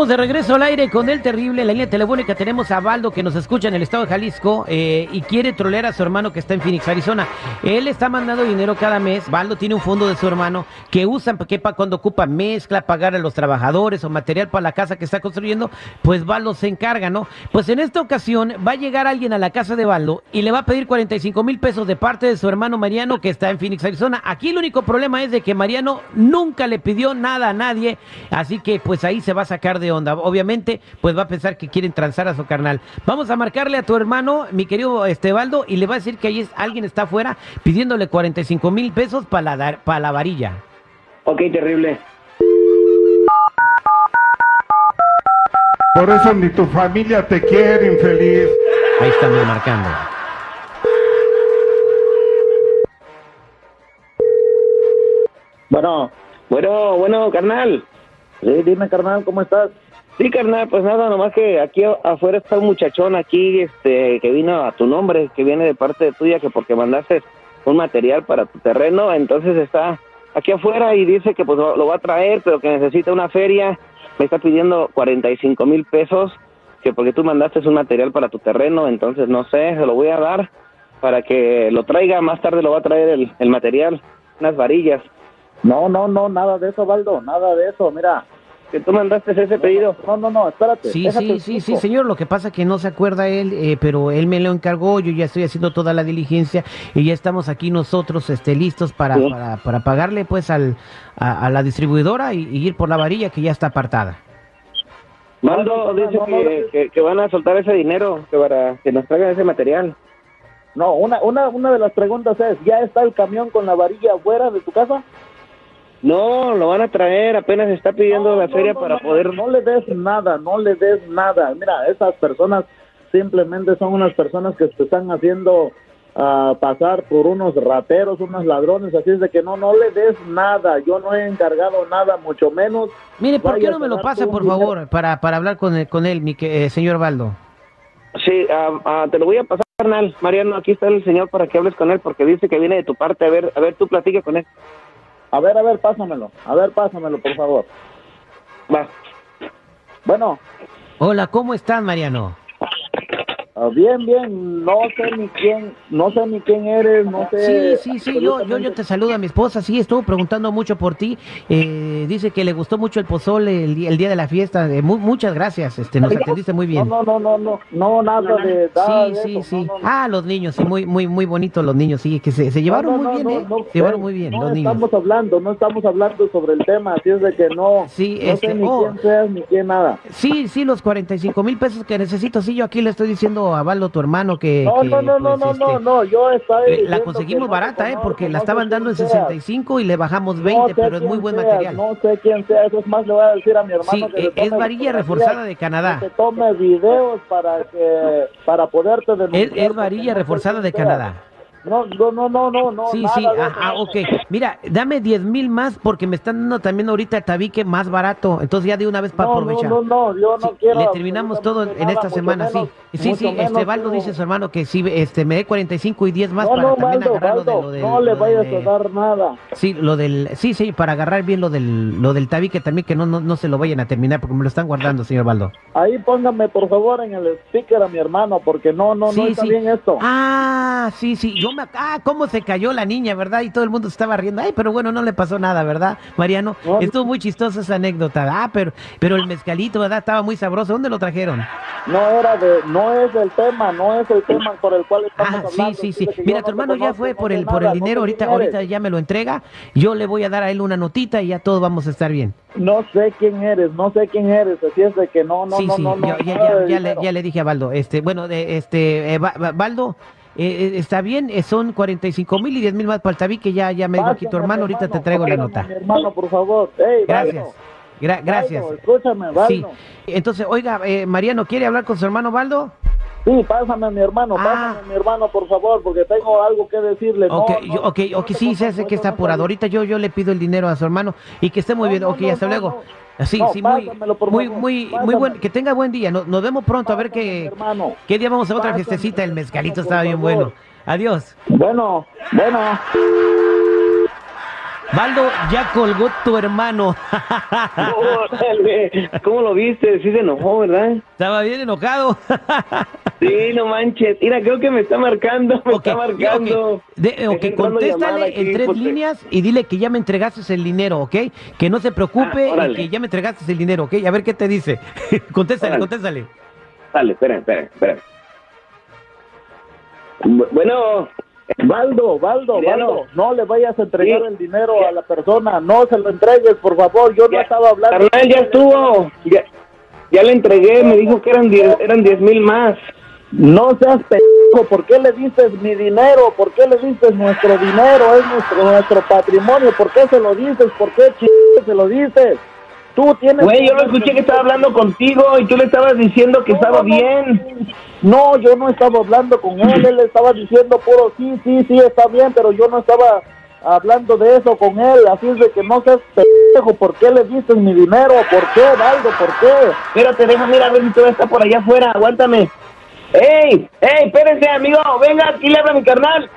estamos de regreso al aire con el terrible. La línea telefónica tenemos a Baldo que nos escucha en el estado de Jalisco eh, y quiere trolear a su hermano que está en Phoenix, Arizona. Él está mandando dinero cada mes. Baldo tiene un fondo de su hermano que usan que pa- cuando ocupa mezcla, pagar a los trabajadores o material para la casa que está construyendo, pues Baldo se encarga, ¿no? Pues en esta ocasión va a llegar alguien a la casa de Baldo y le va a pedir 45 mil pesos de parte de su hermano Mariano que está en Phoenix, Arizona. Aquí el único problema es de que Mariano nunca le pidió nada a nadie, así que pues ahí se va a sacar de onda. Obviamente, pues va a pensar que quieren transar a su carnal. Vamos a marcarle a tu hermano, mi querido Estebaldo, y le va a decir que ahí es, alguien está afuera pidiéndole 45 mil pesos para la, para la varilla. Ok, terrible. Por eso ni tu familia te quiere, infeliz. Ahí estamos marcando. Bueno, Bueno, bueno, carnal. Sí, dime carnal, ¿cómo estás? Sí, carnal, pues nada, nomás que aquí afuera está un muchachón aquí, este, que vino a tu nombre, que viene de parte de tuya, que porque mandaste un material para tu terreno, entonces está aquí afuera y dice que pues lo, lo va a traer, pero que necesita una feria, me está pidiendo 45 mil pesos, que porque tú mandaste un material para tu terreno, entonces no sé, se lo voy a dar para que lo traiga, más tarde lo va a traer el, el material, unas varillas, No, no, no, nada de eso, Baldo, nada de eso, mira. que tú mandaste ese pedido. No, no, no, espérate. Sí, sí, sí, sí, señor. Lo que pasa que no se acuerda él, eh, pero él me lo encargó. Yo ya estoy haciendo toda la diligencia y ya estamos aquí nosotros, este, listos para, Sí. para, para pagarle, pues, al, a, a la distribuidora y, y ir por la varilla que ya está apartada. Mando no, dice no, no, que, no. que- que van a soltar ese dinero que para que nos traigan ese material. No, una, una, una de las preguntas es, ¿ya está el camión con la varilla afuera de tu casa? No, lo van a traer, apenas está pidiendo No, la no, feria no, para no, poder... No le des nada, no le des nada. Mira, esas personas simplemente son unas personas que se están haciendo ah, pasar por unos rateros, unos ladrones, así es de que no, no le des nada. Yo no he encargado nada, mucho menos. Mire, ¿por qué no me lo pasa, por dinero. favor, para, para hablar con él, con él mi que- eh, señor Baldo? Sí, ah, ah, te lo voy a pasar, carnal. Mariano, aquí está el señor para que hables con él porque dice que viene de tu parte. A ver, a ver, tú platica con él. A ver, a ver, pásamelo. A ver, pásamelo, por favor. Va. Bueno, Hola, ¿cómo estás, Mariano? Ah, bien, bien. No sé ni quién, no sé ni quién eres, no sé. Sí, sí, sí, yo, yo, yo te saludo a mi esposa, sí, estuvo preguntando mucho por ti, eh, dice que le gustó mucho el pozole el, día- el día de la fiesta, eh, mu- muchas gracias, este, nos atendiste muy bien. No, no, no, no, no, no, nada de. nada Sí, de sí, eso, sí. no, no, no. Ah, los niños, sí, muy, muy, muy bonitos los niños, sí, que se, se llevaron No, muy no, bien, no, ¿eh? no, se llevaron muy bien no los niños. estamos hablando, no estamos hablando sobre el tema, así es de que no, Sí, no este, sé ni oh. quién seas ni quién nada. Sí, sí, los 45 mil pesos que necesito, sí, yo aquí le estoy diciendo a Valdo, tu hermano, que... No, que, no, no, no, pues, no, este, no, no, yo estaba eh, La conseguimos no barata, te ¿eh? Porque conozco, la no estaban dando en quién seas. 65 y le bajamos No 20, sé pero es muy buen seas, material. No sé quién sea, eso es más le voy a decir a mi hermano Sí, que eh, es varilla reforzada de Canadá. Que tome videos para que, para poderte denunciar. Es, es varilla no reforzada de. Canadá. No, no, no, no, no, no. Sí, nada sí, de ah, eso, no. ok. Mira, dame 10 mil más porque me están dando también ahorita el tabique más barato. Entonces ya de una vez para no, aprovechar. No, no, no, yo no Sí, quiero. le terminamos todo en esta semana, sí. Sí, sí, este tú. dice su hermano que sí, este, me dé 45 y 10 más no, para no, también agarrar lo de lo del... no le vayas a dar nada. Sí, lo del... Sí, sí, para agarrar bien lo del, lo del tabique también, que no, no, no se lo vayan a terminar porque me lo están guardando, señor Baldo. Ahí póngame por favor en el speaker a mi hermano, porque no, no, no Sí, está sí. bien esto. Ah, sí, sí. Yo me... Ah, cómo se cayó la niña, ¿verdad? Y todo el mundo se estaba riendo. Ay, pero bueno, no le pasó nada, ¿verdad, Mariano? No. Estuvo muy chistosa esa anécdota. Ah, pero, pero el mezcalito, ¿verdad? Estaba muy sabroso. ¿Dónde lo trajeron? No era de, no es el tema, no es el tema por el cual estamos Ah, sí, hablando. sí, sí. Mira, tu hermano ya fue por el, por el dinero. Ahorita, ahorita ya me lo entrega. Yo le voy a dar a él una notita y ya todos vamos a estar bien. No sé quién eres, no sé quién eres, así es de que no, no, sí, no, sí. no, no, ya, ya, ya, le, dinero. ya le dije a Baldo. Este, bueno, de- este, eh, Ba- Ba- Baldo. Eh, eh, está bien, eh, son 45 mil y 10 mil más para el tabique. Ya, ya me dijo aquí tu hermano. Ahorita te traigo la nota. Hermano, por favor. Gracias. Gra- gracias. Escúchame. Sí. Entonces, oiga, eh, Mariano, ¿quiere hablar con su hermano Baldo? Sí, pásame a mi hermano, Ah. pásame a mi hermano, por favor, porque tengo algo que decirle. Ok, no, ok, no ok, sí, conozco, sé que está apurado. Ahorita yo, yo le pido el dinero a su hermano y que esté muy bien. ok, hasta luego. Sí, sí, muy, muy, muy, muy buen. Que tenga buen día. Nos, nos vemos pronto a ver qué, qué día vamos a otra fiestecita. El mezcalito estaba bien favor. bueno. Adiós. Bueno, bueno. Baldo, ya colgó tu hermano. ¿Cómo lo viste? Sí se enojó, ¿verdad? Estaba bien enojado. Sí, no manches. Mira, creo que me está marcando, me Ok, está marcando. ok. De- contéstale aquí, en tres porque- líneas y dile que ya me entregaste el dinero, ¿ok? Que no se preocupe Ah, y que ya me entregaste el dinero, ¿ok? A ver qué te dice. contéstale, Órale. contéstale. Dale, espera, espera, espera. Bu- Bueno, Baldo, Baldo, Mariano. Baldo, no le vayas a entregar Sí. el dinero a la persona, no se lo entregues, por favor, yo no ya, estaba hablando. carnal, ya estuvo. Ya, ya le entregué, me dijo que eran diez, eran diez mil más. No seas pendejo, ¿por qué le dices mi dinero? ¿Por qué le dices nuestro dinero? Es nuestro, nuestro patrimonio, ¿por qué se lo dices? ¿Por qué ch... se lo dices? Tú tienes... Güey, yo lo escuché que estaba hablando contigo y tú le estabas diciendo que estaba bien. No, yo no estaba hablando con él, él estaba diciendo puro sí, sí, sí, está bien, pero yo no estaba hablando de eso con él, así es de que no seas pendejo, ¿por qué le dices mi dinero? ¿Por qué, Baldo? ¿Por qué? Espérate, deja, mira, a ver si todavía está por allá afuera, aguántame. ¡Ey! ¡Ey! Espérense, amigo, venga, aquí le habla mi carnal.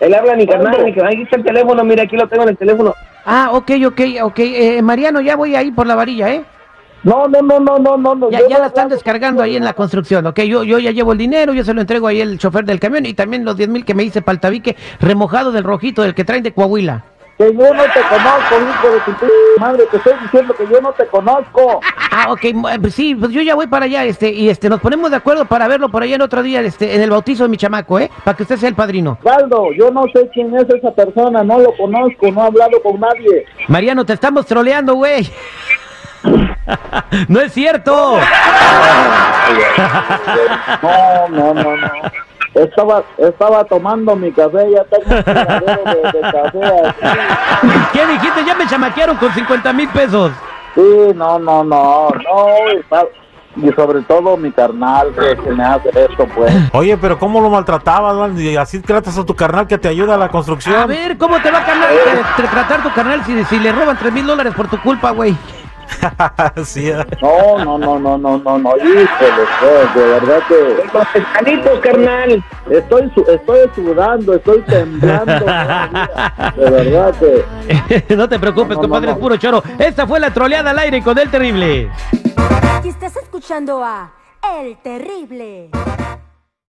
Él habla a mi carnal, ¿Cuándo? mi carnal, aquí está el teléfono, mira, aquí lo tengo en el teléfono. Ah, ok, ok, ok. Eh, Mariano, ya voy ahí por la varilla, ¿eh? No, no, no, no, no, no. Ya, la están descargando ahí en la construcción, ¿ok? Yo, yo ya llevo el dinero, yo se lo entrego ahí al chofer del camión y también los 10 mil que me hice para el tabique remojado del rojito, del que traen de Coahuila. Que yo no te conozco, hijo de tu p- madre, te estoy diciendo que yo no te conozco. Ah, ok, eh, pues sí, pues yo ya voy para allá, este, y este, nos ponemos de acuerdo para verlo por allá en otro día, este, en el bautizo de mi chamaco, ¿eh? Para que usted sea el padrino. Baldo, yo no sé quién es esa persona, no lo conozco, no he hablado con nadie. Mariano, te estamos troleando, güey. no es cierto. No, no, no, no. Estaba, estaba tomando mi café, ya tengo un de, de café. ¿Qué dijiste? Ya me chamaquearon con 50 mil pesos. Sí, no, no, no, no, y, sobre todo mi carnal que, que me hace esto, pues. Oye, pero ¿cómo lo maltratabas, man? Y así tratas a tu carnal que te ayuda a la construcción. A ver, ¿cómo te va a carnal, te- te- tratar tu carnal si, si le roban 3 mil dólares por tu culpa, güey? sí, eh. No, no, no, no, no, no, no, híjole, pues, de verdad que Los pescaditos, carnal. estoy, su- estoy sudando, estoy temblando, de verdad que... no te preocupes, No, no, compadre, no, es no. puro choro. Esta fue la troleada al aire con el terrible. Y estás escuchando a El Terrible.